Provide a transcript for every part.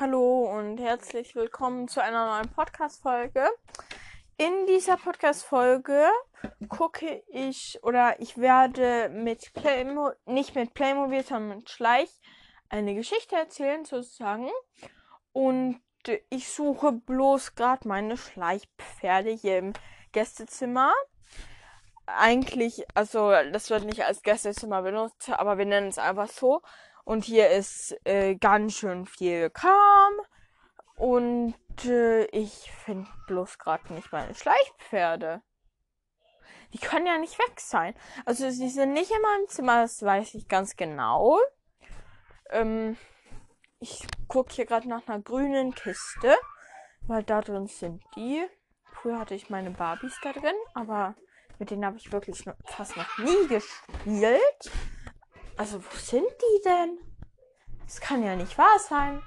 Hallo und herzlich willkommen zu einer neuen Podcast-Folge. In dieser Podcast-Folge gucke ich oder ich werde mit Playmo nicht mit Playmobil, sondern mit Schleich eine Geschichte erzählen sozusagen. Und ich suche bloß gerade meine Schleichpferde hier im Gästezimmer. Eigentlich, also das wird nicht als Gästezimmer benutzt, aber wir nennen es einfach so. Und hier ist äh, ganz schön viel Kram. Und äh, ich finde bloß gerade nicht meine Schleichpferde. Die können ja nicht weg sein. Also sie sind nicht in meinem Zimmer, das weiß ich ganz genau. Ähm, ich gucke hier gerade nach einer grünen Kiste, weil da drin sind die. Früher hatte ich meine Barbies da drin, aber mit denen habe ich wirklich fast noch nie gespielt. Also, wo sind die denn? Das kann ja nicht wahr sein.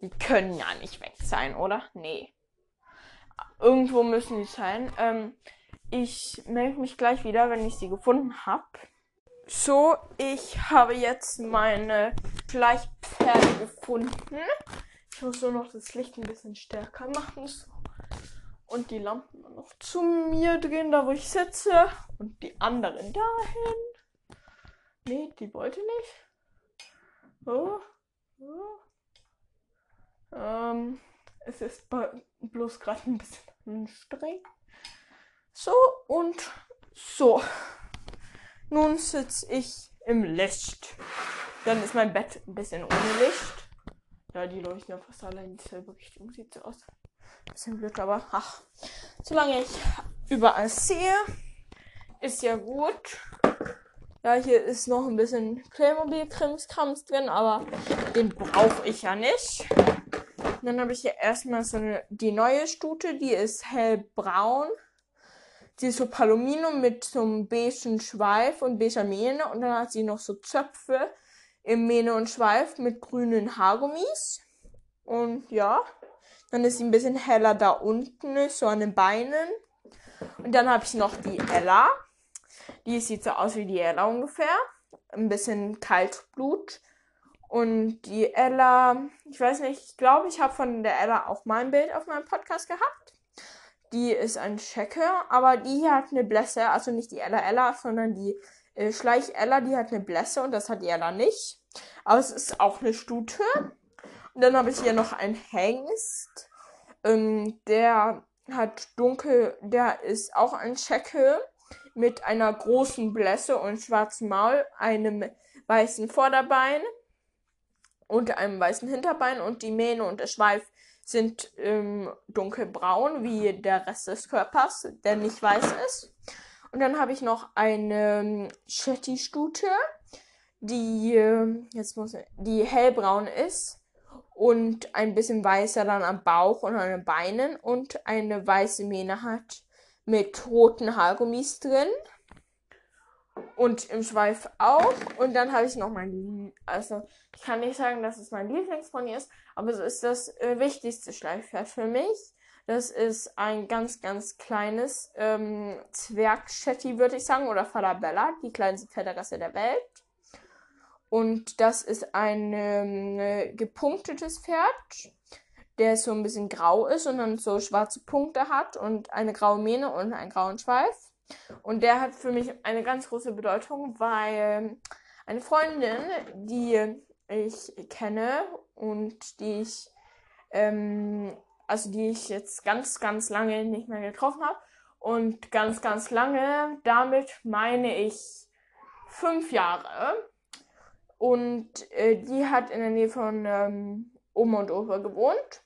Die können ja nicht weg sein, oder? Nee. Irgendwo müssen die sein. Ähm, ich melde mich gleich wieder, wenn ich sie gefunden habe. So, ich habe jetzt meine Schleichpferde gefunden. Ich muss nur noch das Licht ein bisschen stärker machen. So. Und die Lampen noch zu mir drehen, da wo ich sitze. Und die anderen dahin. Nee, die wollte nicht. Oh. Oh. Ähm, es ist bloß gerade ein bisschen anstrengend. So und so. Nun sitze ich im Licht. Dann ist mein Bett ein bisschen ohne Licht. Ja, die leuchten ja fast alle in dieselbe Richtung. Sieht so aus. Bisschen blöd, aber ach. Solange ich überall sehe, ist ja gut. Ja, hier ist noch ein bisschen Playmobil-Krimskrams drin, aber den brauche ich ja nicht. Und dann habe ich hier erstmal so eine, die neue Stute, die ist hellbraun. Die ist so Palomino mit so einem beigen Schweif und beiger Mähne. Und dann hat sie noch so Zöpfe im Mähne und Schweif mit grünen Haargummis. Und ja, dann ist sie ein bisschen heller da unten, so an den Beinen. Und dann habe ich noch die Ella. Die sieht so aus wie die Ella ungefähr. Ein bisschen Kaltblut. Und die Ella, ich weiß nicht, ich glaube, ich habe von der Ella auch mal ein Bild auf meinem Podcast gehabt. Die ist ein Checker, aber die hat eine Blässe, also nicht die Ella Ella, sondern die äh, Schleich Ella, die hat eine Blässe und das hat die Ella nicht. Aber es ist auch eine Stute. Und dann habe ich hier noch einen Hengst. Ähm, der hat dunkel, der ist auch ein Checker mit einer großen Blässe und schwarzem Maul, einem weißen Vorderbein und einem weißen Hinterbein und die Mähne und der Schweif sind ähm, dunkelbraun wie der Rest des Körpers, der nicht weiß ist. Und dann habe ich noch eine ähm, Shetty-Stute, die äh, jetzt muss die hellbraun ist und ein bisschen weißer dann am Bauch und an den Beinen und eine weiße Mähne hat mit roten Haargummis drin. Und im Schweif auch. Und dann habe ich noch mein, also ich kann nicht sagen, dass es mein Lieblingspony ist, aber es ist das äh, wichtigste Schleifpferd für mich. Das ist ein ganz, ganz kleines ähm, Zwergshetty, würde ich sagen, oder Falabella, die kleinste Pferderasse der Welt. Und das ist ein ähm, gepunktetes Pferd, der so ein bisschen grau ist und dann so schwarze Punkte hat und eine graue Mähne und einen grauen Schweif. Und der hat für mich eine ganz große Bedeutung, weil eine Freundin, die ich kenne und die ich, ähm, also die ich jetzt ganz, ganz lange nicht mehr getroffen habe. Und ganz, ganz lange, damit meine ich fünf Jahre. Und äh, die hat in der Nähe von ähm, Oma und Opa gewohnt.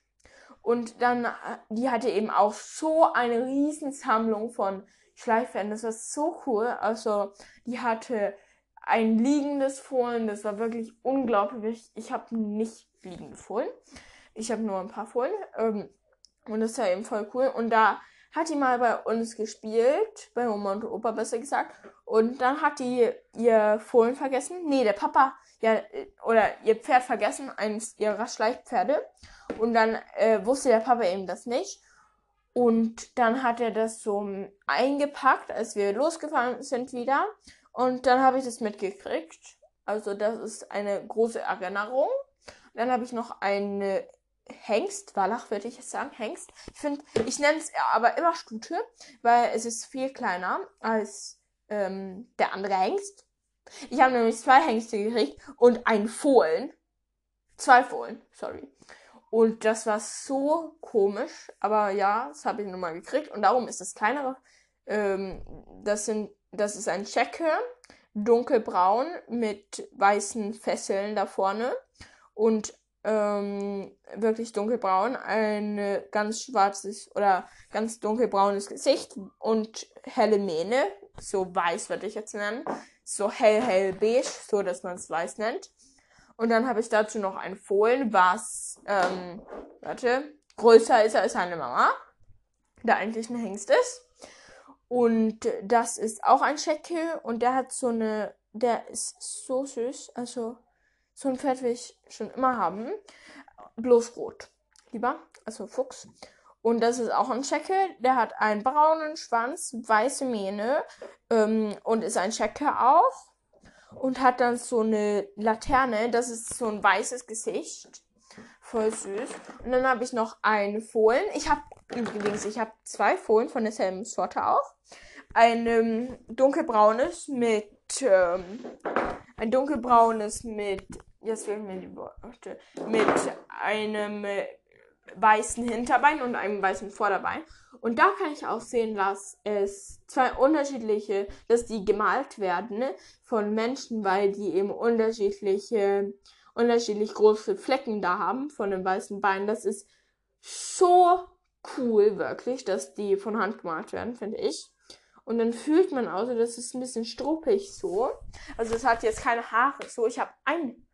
Und dann, äh, die hatte eben auch so eine Riesensammlung von Schleichpferden. Das war so cool. Also, die hatte ein liegendes Fohlen. Das war wirklich unglaublich. Ich habe nicht liegende Fohlen. Ich habe nur ein paar Fohlen. Ähm, und das war eben voll cool. Und da hat die mal bei uns gespielt. Bei Oma und Opa besser gesagt. Und dann hat die ihr Fohlen vergessen. Nee, der Papa, ja, oder ihr Pferd vergessen. Eines ihrer Schleichpferde. Und dann äh, wusste der Papa eben das nicht. Und dann hat er das so eingepackt, als wir losgefahren sind wieder. Und dann habe ich das mitgekriegt. Also das ist eine große Erinnerung. Dann habe ich noch eine Hengst, Wallach würde ich jetzt sagen, Hengst. Ich finde, ich nenne es aber immer Stute, weil es ist viel kleiner als ähm, der andere Hengst. Ich habe nämlich zwei Hengste gekriegt und einen Fohlen. Zwei Fohlen, sorry. Und das war so komisch, aber ja, das habe ich nun mal gekriegt und darum ist das kleinere. Ähm, das sind, das ist ein Checker, dunkelbraun mit weißen Fesseln da vorne und ähm, wirklich dunkelbraun, ein ganz schwarzes oder ganz dunkelbraunes Gesicht und helle Mähne, so weiß würde ich jetzt nennen, so hell hell beige, so dass man es weiß nennt. Und dann habe ich dazu noch ein Fohlen, was, ähm, warte, größer ist als seine Mama, der eigentlich ein Hengst ist. Und das ist auch ein Schecke und der hat so eine, der ist so süß, also so ein Pferd will ich schon immer haben. Bloß rot. Lieber, also Fuchs. Und das ist auch ein Schecke. Der hat einen braunen Schwanz, weiße Mähne ähm, und ist ein Schecke auch. Und hat dann so eine Laterne. Das ist so ein weißes Gesicht. Voll süß. Und dann habe ich noch einen Fohlen. Ich habe übrigens, ich habe zwei Fohlen von derselben Sorte auch. Ein ähm, dunkelbraunes mit ähm, ein dunkelbraunes mit jetzt fehlen mir die Worte mit einem äh, weißen Hinterbein und einem weißen Vorderbein. Und da kann ich auch sehen, dass es zwei unterschiedliche, dass die gemalt werden von Menschen, weil die eben unterschiedliche, unterschiedlich große Flecken da haben von dem weißen Bein. Das ist so cool, wirklich, dass die von Hand gemalt werden, finde ich. Und dann fühlt man auch so, das ist ein bisschen struppig so. Also es hat jetzt keine Haare so. Ich habe ein,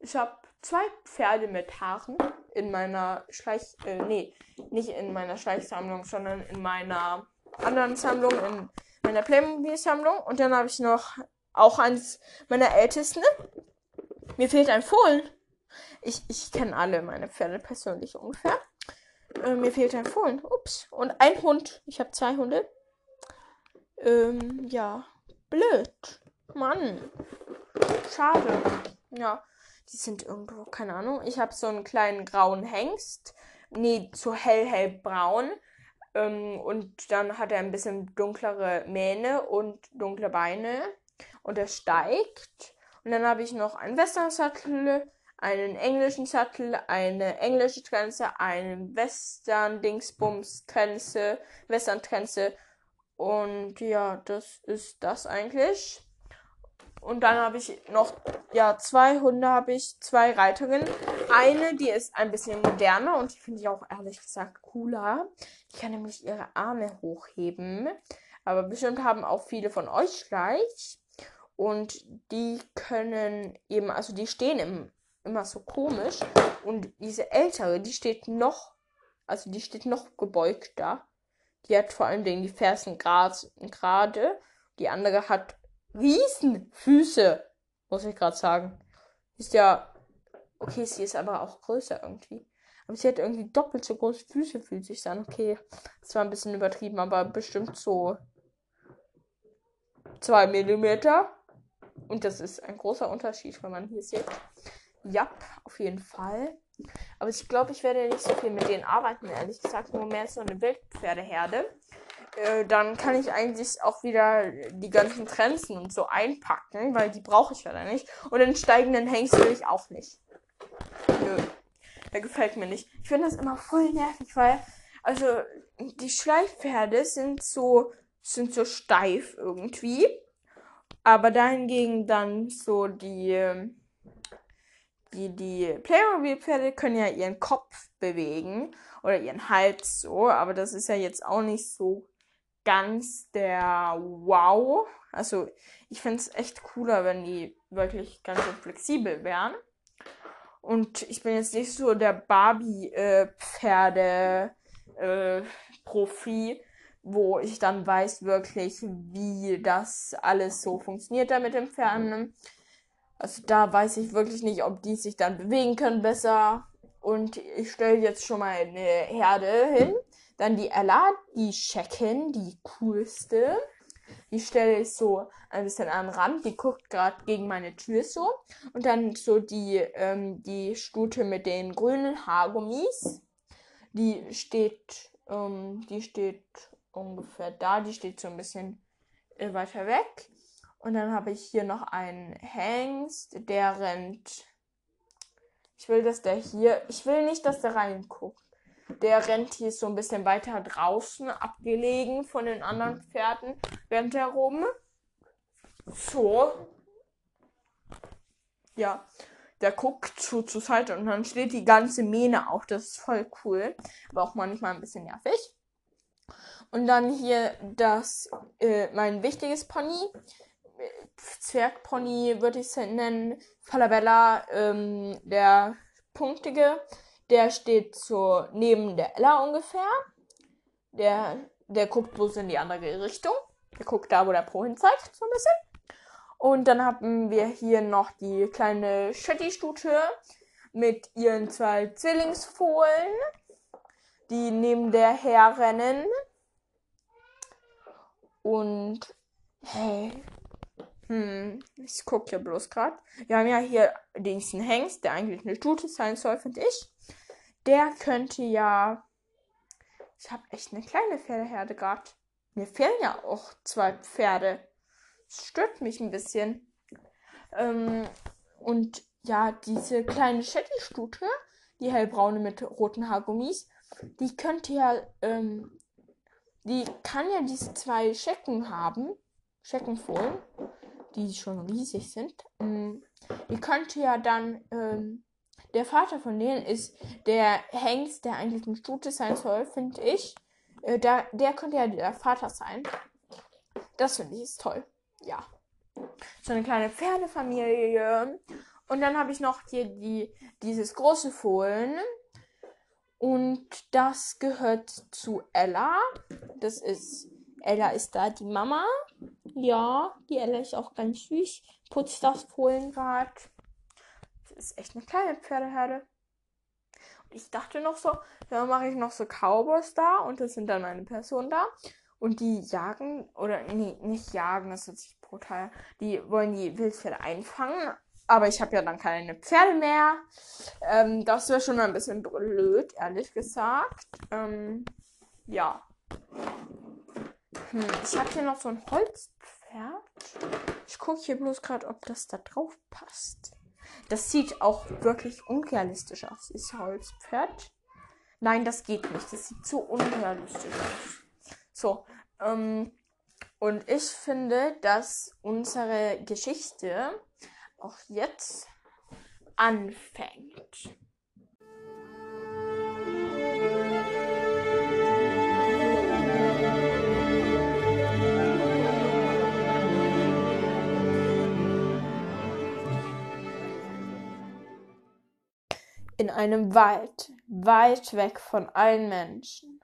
ich habe zwei Pferde mit Haaren in meiner Schleich, äh, nee, nicht in meiner Schleichsammlung, sondern in meiner anderen Sammlung, in meiner Playmobil-Sammlung. Und dann habe ich noch auch eins meiner ältesten. Mir fehlt ein Fohlen. Ich, ich kenne alle meine Pferde persönlich ungefähr. Äh, mir fehlt ein Fohlen. Ups. Und ein Hund. Ich habe zwei Hunde. Ähm, ja. Blöd. Mann. Schade. Ja. Die sind irgendwo, keine Ahnung. Ich habe so einen kleinen grauen Hengst. Nee, so hell, hellbraun. Ähm, und dann hat er ein bisschen dunklere Mähne und dunkle Beine. Und er steigt. Und dann habe ich noch einen Western-Sattel, einen englischen Sattel, eine englische Trense, einen Western-Dingsbums-Trense, Western-Trense und ja, das ist das eigentlich. Und dann habe ich noch, ja, zwei Hunde habe ich, zwei Reiterinnen. Eine, die ist ein bisschen moderner und die finde ich auch ehrlich gesagt cooler. Die kann nämlich ihre Arme hochheben. Aber bestimmt haben auch viele von euch gleich. Und die können eben, also die stehen im, immer so komisch. Und diese ältere, die steht noch, also die steht noch gebeugt da. Die hat vor Dingen die Fersen gerade. Die andere hat Riesenfüße, muss ich gerade sagen. Ist ja. Okay, sie ist aber auch größer irgendwie. Aber sie hat irgendwie doppelt so große Füße, fühlt sich an. Okay, das war ein bisschen übertrieben, aber bestimmt so zwei Millimeter. Und das ist ein großer Unterschied, wenn man hier sieht. Ja, auf jeden Fall. Aber ich glaube, ich werde nicht so viel mit denen arbeiten, ehrlich gesagt. Nur mehr so eine Wildpferdeherde. Äh, dann kann ich eigentlich auch wieder die ganzen Trenzen und so einpacken, weil die brauche ich ja dann nicht. Und den steigenden Hengst will ich auch nicht. Nö. Der gefällt mir nicht. Ich finde das immer voll nervig, weil, also, die Schleifpferde sind so, sind so steif irgendwie. Aber dahingegen dann so die, ähm, die, die Playmobil-Pferde können ja ihren Kopf bewegen oder ihren Hals so, aber das ist ja jetzt auch nicht so ganz der Wow. Also ich finde es echt cooler, wenn die wirklich ganz so flexibel wären. Und ich bin jetzt nicht so der Barbie-Pferde-Profi, äh, wo ich dann weiß wirklich, wie das alles so funktioniert da mit dem Pferden. Also da weiß ich wirklich nicht, ob die sich dann bewegen können besser. Und ich stelle jetzt schon mal eine Herde hin. Dann die Ella, die Schecken, die coolste. Die stelle ich so ein bisschen an den Rand. Die guckt gerade gegen meine Tür so. Und dann so die, ähm, die Stute mit den grünen Haargummis. Die steht, ähm, die steht ungefähr da. Die steht so ein bisschen äh, weiter weg. Und dann habe ich hier noch einen Hengst, der rennt. Ich will, dass der hier. Ich will nicht, dass der reinguckt. Der rennt hier so ein bisschen weiter draußen, abgelegen von den anderen Pferden, rennt er rum. So. Ja. Der guckt zu, zur Seite und dann steht die ganze Mähne auch. Das ist voll cool. Aber auch manchmal ein bisschen nervig. Und dann hier das, äh, mein wichtiges Pony. Zwergpony würde ich es nennen. Falabella, ähm, der punktige. Der steht so neben der Ella ungefähr. Der, der guckt bloß in die andere Richtung. Der guckt da, wo der Pro hin zeigt, so ein bisschen. Und dann haben wir hier noch die kleine Shetty-Stute mit ihren zwei Zwillingsfohlen, die neben der herrennen. Und hey, hm, ich gucke ja bloß gerade. Wir haben ja hier diesen Hengst, der eigentlich eine Stute sein soll, finde ich der könnte ja. Ich habe echt eine kleine Pferdeherde gerade. Mir fehlen ja auch zwei Pferde. Das stört mich ein bisschen. Ähm, und ja, diese kleine Shetty-Stute, die hellbraune mit roten Haargummis, die könnte ja, ähm, die kann ja diese zwei Schecken haben, Scheckenfohlen, die schon riesig sind. Ähm, die könnte ja dann ähm, der Vater von denen ist der Hengst, der eigentlich ein Stute sein soll, finde ich. Äh, der, der könnte ja der Vater sein. Das finde ich ist toll. Ja. So eine kleine Pferdefamilie. Und dann habe ich noch hier die, dieses große Fohlen. Und das gehört zu Ella. Das ist, Ella ist da die Mama. Ja, die Ella ist auch ganz süß. Putzt das Fohlen gerade ist echt eine kleine Pferdeherde. Und ich dachte noch so, dann mache ich noch so Cowboys da und das sind dann meine Personen da. Und die jagen, oder nee, nicht jagen, das ist sich brutal. Die wollen die Wildpferde einfangen. Aber ich habe ja dann keine Pferde mehr. Ähm, das wäre schon ein bisschen blöd, ehrlich gesagt. Ähm, ja. Hm, ich habe hier noch so ein Holzpferd. Ich gucke hier bloß gerade, ob das da drauf passt. Das sieht auch wirklich unrealistisch aus, dieses Holzpferd. Nein, das geht nicht. Das sieht zu unrealistisch aus. So, ähm, und ich finde, dass unsere Geschichte auch jetzt anfängt. In einem Wald, weit weg von allen Menschen,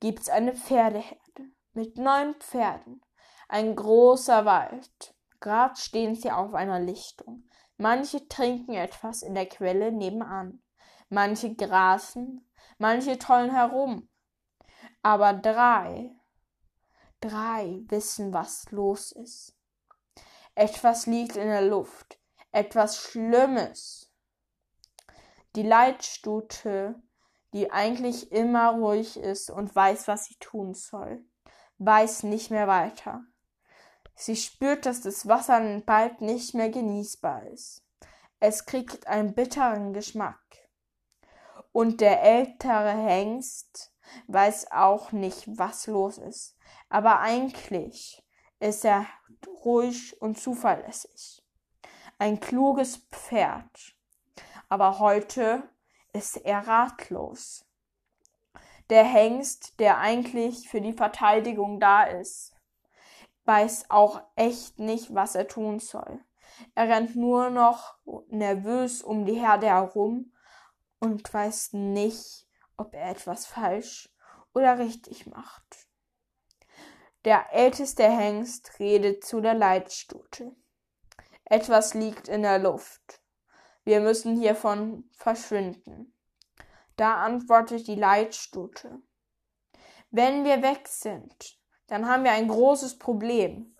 gibt's eine Pferdeherde mit neun Pferden. Ein großer Wald. Grad stehen sie auf einer Lichtung. Manche trinken etwas in der Quelle nebenan. Manche grasen, manche tollen herum. Aber drei, drei wissen, was los ist. Etwas liegt in der Luft, etwas Schlimmes die Leitstute, die eigentlich immer ruhig ist und weiß, was sie tun soll, weiß nicht mehr weiter. Sie spürt, dass das Wasser bald nicht mehr genießbar ist. Es kriegt einen bitteren Geschmack. Und der ältere Hengst weiß auch nicht, was los ist. Aber eigentlich ist er ruhig und zuverlässig. Ein kluges Pferd aber heute ist er ratlos. Der Hengst, der eigentlich für die Verteidigung da ist, weiß auch echt nicht, was er tun soll. Er rennt nur noch nervös um die Herde herum und weiß nicht, ob er etwas falsch oder richtig macht. Der älteste Hengst redet zu der Leitstute. Etwas liegt in der Luft. Wir müssen hiervon verschwinden. Da antwortet die Leitstute. Wenn wir weg sind, dann haben wir ein großes Problem.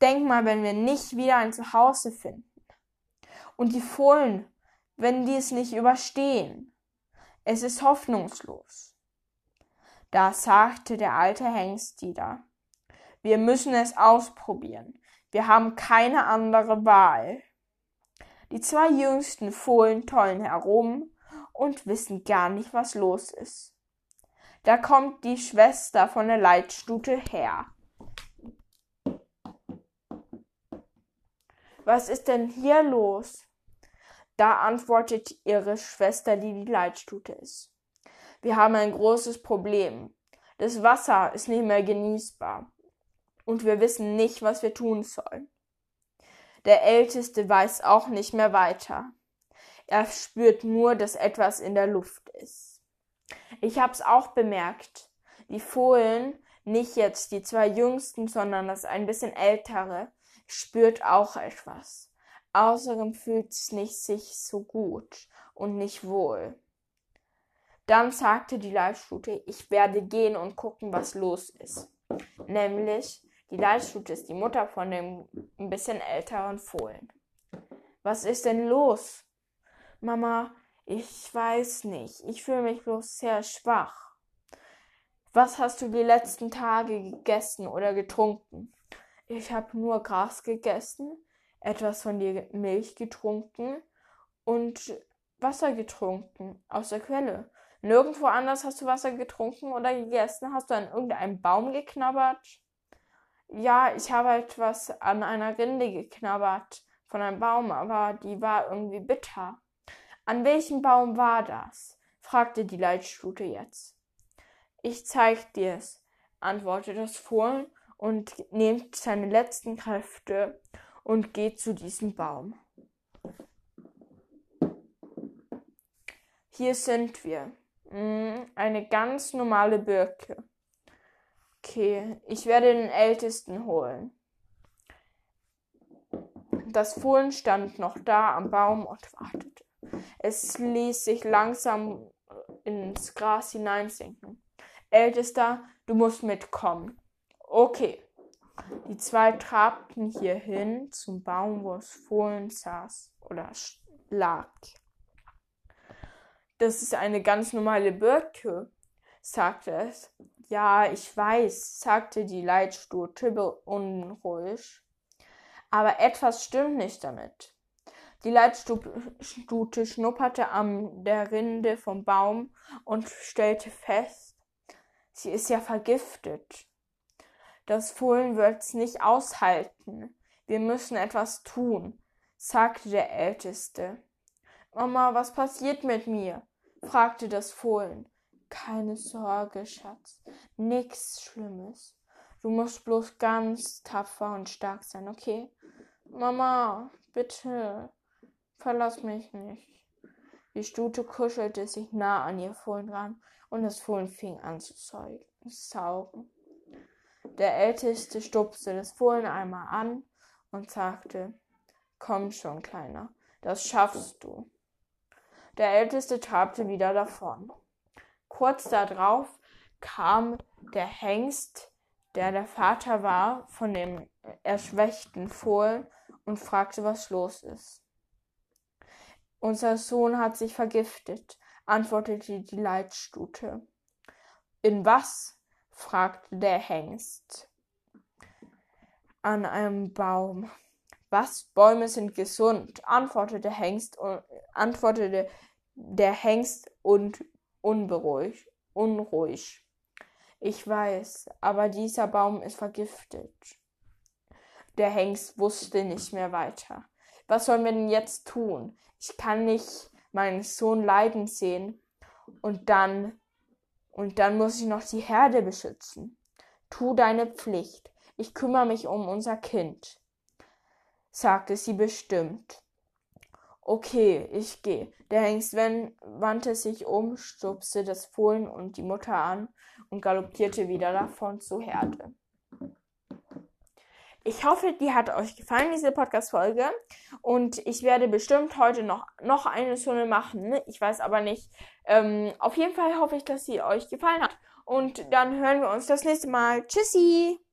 Denk mal, wenn wir nicht wieder ein Zuhause finden. Und die Fohlen, wenn die es nicht überstehen. Es ist hoffnungslos. Da sagte der alte Hengst wieder. Wir müssen es ausprobieren. Wir haben keine andere Wahl. Die zwei jüngsten Fohlen tollen herum und wissen gar nicht, was los ist. Da kommt die Schwester von der Leitstute her. Was ist denn hier los? Da antwortet ihre Schwester, die die Leitstute ist. Wir haben ein großes Problem. Das Wasser ist nicht mehr genießbar. Und wir wissen nicht, was wir tun sollen. Der Älteste weiß auch nicht mehr weiter. Er spürt nur, dass etwas in der Luft ist. Ich hab's auch bemerkt. Die Fohlen, nicht jetzt die zwei jüngsten, sondern das ein bisschen ältere, spürt auch etwas. Außerdem fühlt's nicht sich so gut und nicht wohl. Dann sagte die Leitstute, ich werde gehen und gucken, was los ist. Nämlich, die Leitstute ist die Mutter von dem ein bisschen älteren Fohlen. Was ist denn los? Mama, ich weiß nicht. Ich fühle mich bloß sehr schwach. Was hast du die letzten Tage gegessen oder getrunken? Ich habe nur Gras gegessen, etwas von der Milch getrunken und Wasser getrunken aus der Quelle. Nirgendwo anders hast du Wasser getrunken oder gegessen? Hast du an irgendeinem Baum geknabbert? Ja, ich habe etwas an einer Rinde geknabbert von einem Baum, aber die war irgendwie bitter. An welchem Baum war das? fragte die Leitstute jetzt. Ich zeig dir's, antwortete das Fohlen und nimmt seine letzten Kräfte und geht zu diesem Baum. Hier sind wir. Hm, eine ganz normale Birke. Okay, ich werde den Ältesten holen. Das Fohlen stand noch da am Baum und wartete. Es ließ sich langsam ins Gras hineinsinken. Ältester, du musst mitkommen. Okay. Die zwei trabten hierhin zum Baum, wo das Fohlen saß oder lag. Das ist eine ganz normale Birke, sagte es. Ja, ich weiß, sagte die Leitstute unruhig. Aber etwas stimmt nicht damit. Die Leitstute schnupperte an der Rinde vom Baum und stellte fest, sie ist ja vergiftet. Das Fohlen wird's nicht aushalten. Wir müssen etwas tun, sagte der Älteste. Mama, was passiert mit mir? fragte das Fohlen. Keine Sorge, Schatz. Nix Schlimmes. Du musst bloß ganz tapfer und stark sein, okay? Mama, bitte, verlass mich nicht. Die Stute kuschelte sich nah an ihr Fohlen ran und das Fohlen fing an zu saugen. Der Älteste stupste das Fohlen einmal an und sagte, Komm schon, Kleiner, das schaffst du. Der Älteste trabte wieder davon. Kurz darauf kam der Hengst, der der Vater war von dem erschwächten Fohlen, und fragte, was los ist. Unser Sohn hat sich vergiftet, antwortete die Leitstute. In was? fragte der Hengst. An einem Baum. Was? Bäume sind gesund, antwortete Hengst und antwortete der Hengst und unberuhig, unruhig. Ich weiß, aber dieser Baum ist vergiftet. Der Hengst wusste nicht mehr weiter. Was sollen wir denn jetzt tun? Ich kann nicht meinen Sohn leiden sehen. Und dann, und dann muss ich noch die Herde beschützen. Tu deine Pflicht. Ich kümmere mich um unser Kind, sagte sie bestimmt. Okay, ich gehe. Der Hengst wandte sich um, stupste das Fohlen und die Mutter an und galoppierte wieder davon zur Herde. Ich hoffe, die hat euch gefallen, diese Podcast-Folge. Und ich werde bestimmt heute noch, noch eine Stunde machen. Ich weiß aber nicht. Ähm, auf jeden Fall hoffe ich, dass sie euch gefallen hat. Und dann hören wir uns das nächste Mal. Tschüssi!